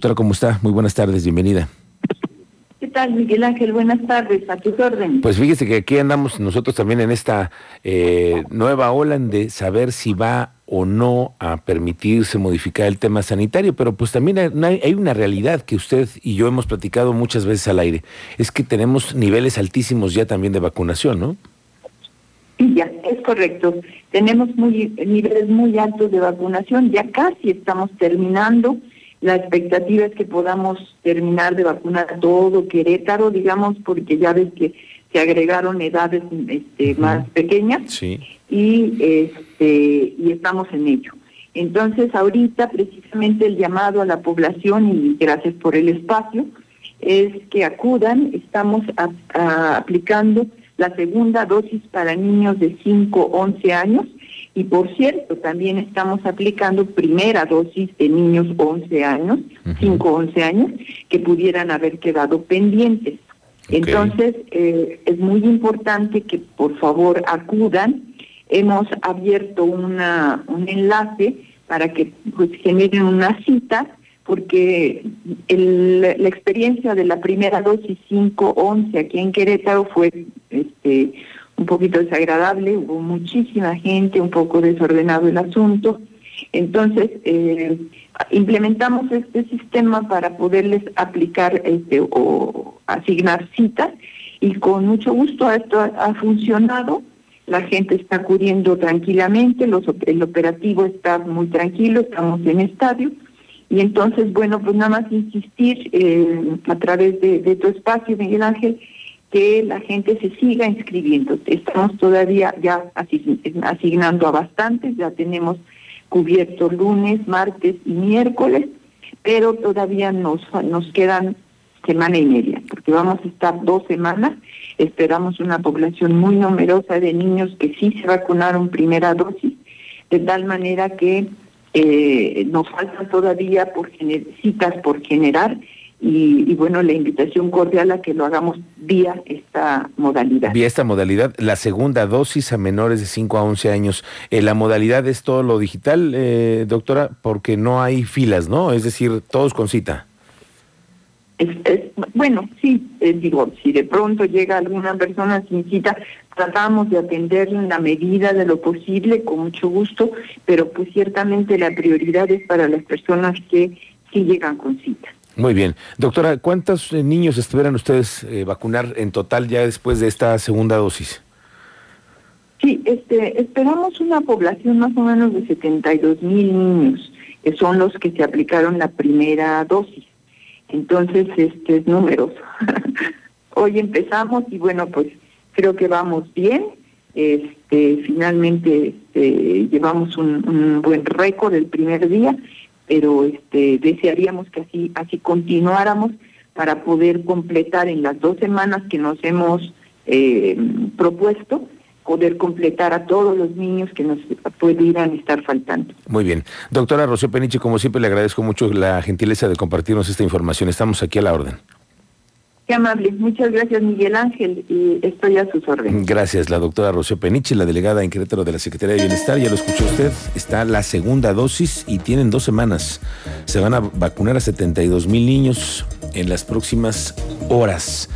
Doctora, ¿cómo está? Muy buenas tardes, bienvenida. ¿Qué tal, Miguel Ángel? Buenas tardes, a tus órdenes. Pues fíjese que aquí andamos nosotros también en esta eh, nueva ola de saber si va o no a permitirse modificar el tema sanitario, pero pues también hay, hay una realidad que usted y yo hemos platicado muchas veces al aire, es que tenemos niveles altísimos ya también de vacunación, ¿no? Sí, ya, es correcto. Tenemos muy, niveles muy altos de vacunación, ya casi estamos terminando la expectativa es que podamos terminar de vacunar todo Querétaro, digamos, porque ya ves que se agregaron edades este, más pequeñas. Y este y estamos en ello. Entonces, ahorita precisamente el llamado a la población y gracias por el espacio es que acudan, estamos aplicando la segunda dosis para niños de 5 11 años y por cierto, también estamos aplicando primera dosis de niños 11 años, 5 11 años, que pudieran haber quedado pendientes. Entonces, eh, es muy importante que por favor acudan. Hemos abierto una, un enlace para que pues, generen una cita, porque el, la experiencia de la primera dosis 5-11 aquí en Querétaro fue un poquito desagradable, hubo muchísima gente, un poco desordenado el asunto. Entonces, eh, implementamos este sistema para poderles aplicar este, o asignar citas y con mucho gusto esto ha, funcionado. La gente está acudiendo tranquilamente, los, el operativo está muy tranquilo, estamos en estadio. Y entonces, bueno, pues nada más insistir eh, a través de tu espacio, Miguel Ángel, que la gente se siga inscribiendo. Estamos todavía ya asignando a bastantes, ya tenemos cubierto lunes, martes y miércoles, pero todavía nos, nos quedan semana y media, porque vamos a estar dos semanas. Esperamos una población muy numerosa de niños que sí se vacunaron primera dosis, de tal manera que eh, nos faltan todavía por citas por generar y, bueno, la invitación cordial a que lo hagamos vía esta modalidad. Vía esta modalidad, la segunda dosis a menores de 5 a 11 años. Eh, la modalidad es todo lo digital, eh, doctora, porque no hay filas, ¿no? Es decir, todos con cita. bueno, sí, eh, digo, si de pronto llega alguna persona sin cita, tratamos de atenderla en la medida de lo posible, con mucho gusto, pero pues ciertamente la prioridad es para las personas que sí llegan con cita. Muy bien. Doctora, ¿cuántos eh, niños esperan ustedes eh, vacunar en total ya después de esta segunda dosis? Sí, este, esperamos una población más o menos de 72 mil niños, que son los que se aplicaron la primera dosis. Entonces, este es numeroso. Hoy empezamos y bueno, pues creo que vamos bien. Este, finalmente este, llevamos un buen récord el primer día pero este, desearíamos que así, continuáramos para poder completar en las dos semanas que nos hemos eh, propuesto, poder completar a todos los niños que nos pudieran estar faltando. Muy bien. Doctora Rocío Peniche, como siempre le agradezco mucho la gentileza de compartirnos esta información. Estamos aquí a la orden. Amable. Muchas gracias, Miguel Ángel, y estoy a sus órdenes. Gracias, la doctora Rocío Peniche, la delegada en Querétaro de la Secretaría de Bienestar. Ya lo escuchó usted, está la segunda dosis y tienen dos semanas. Se van a vacunar a 72 mil niños en las próximas horas.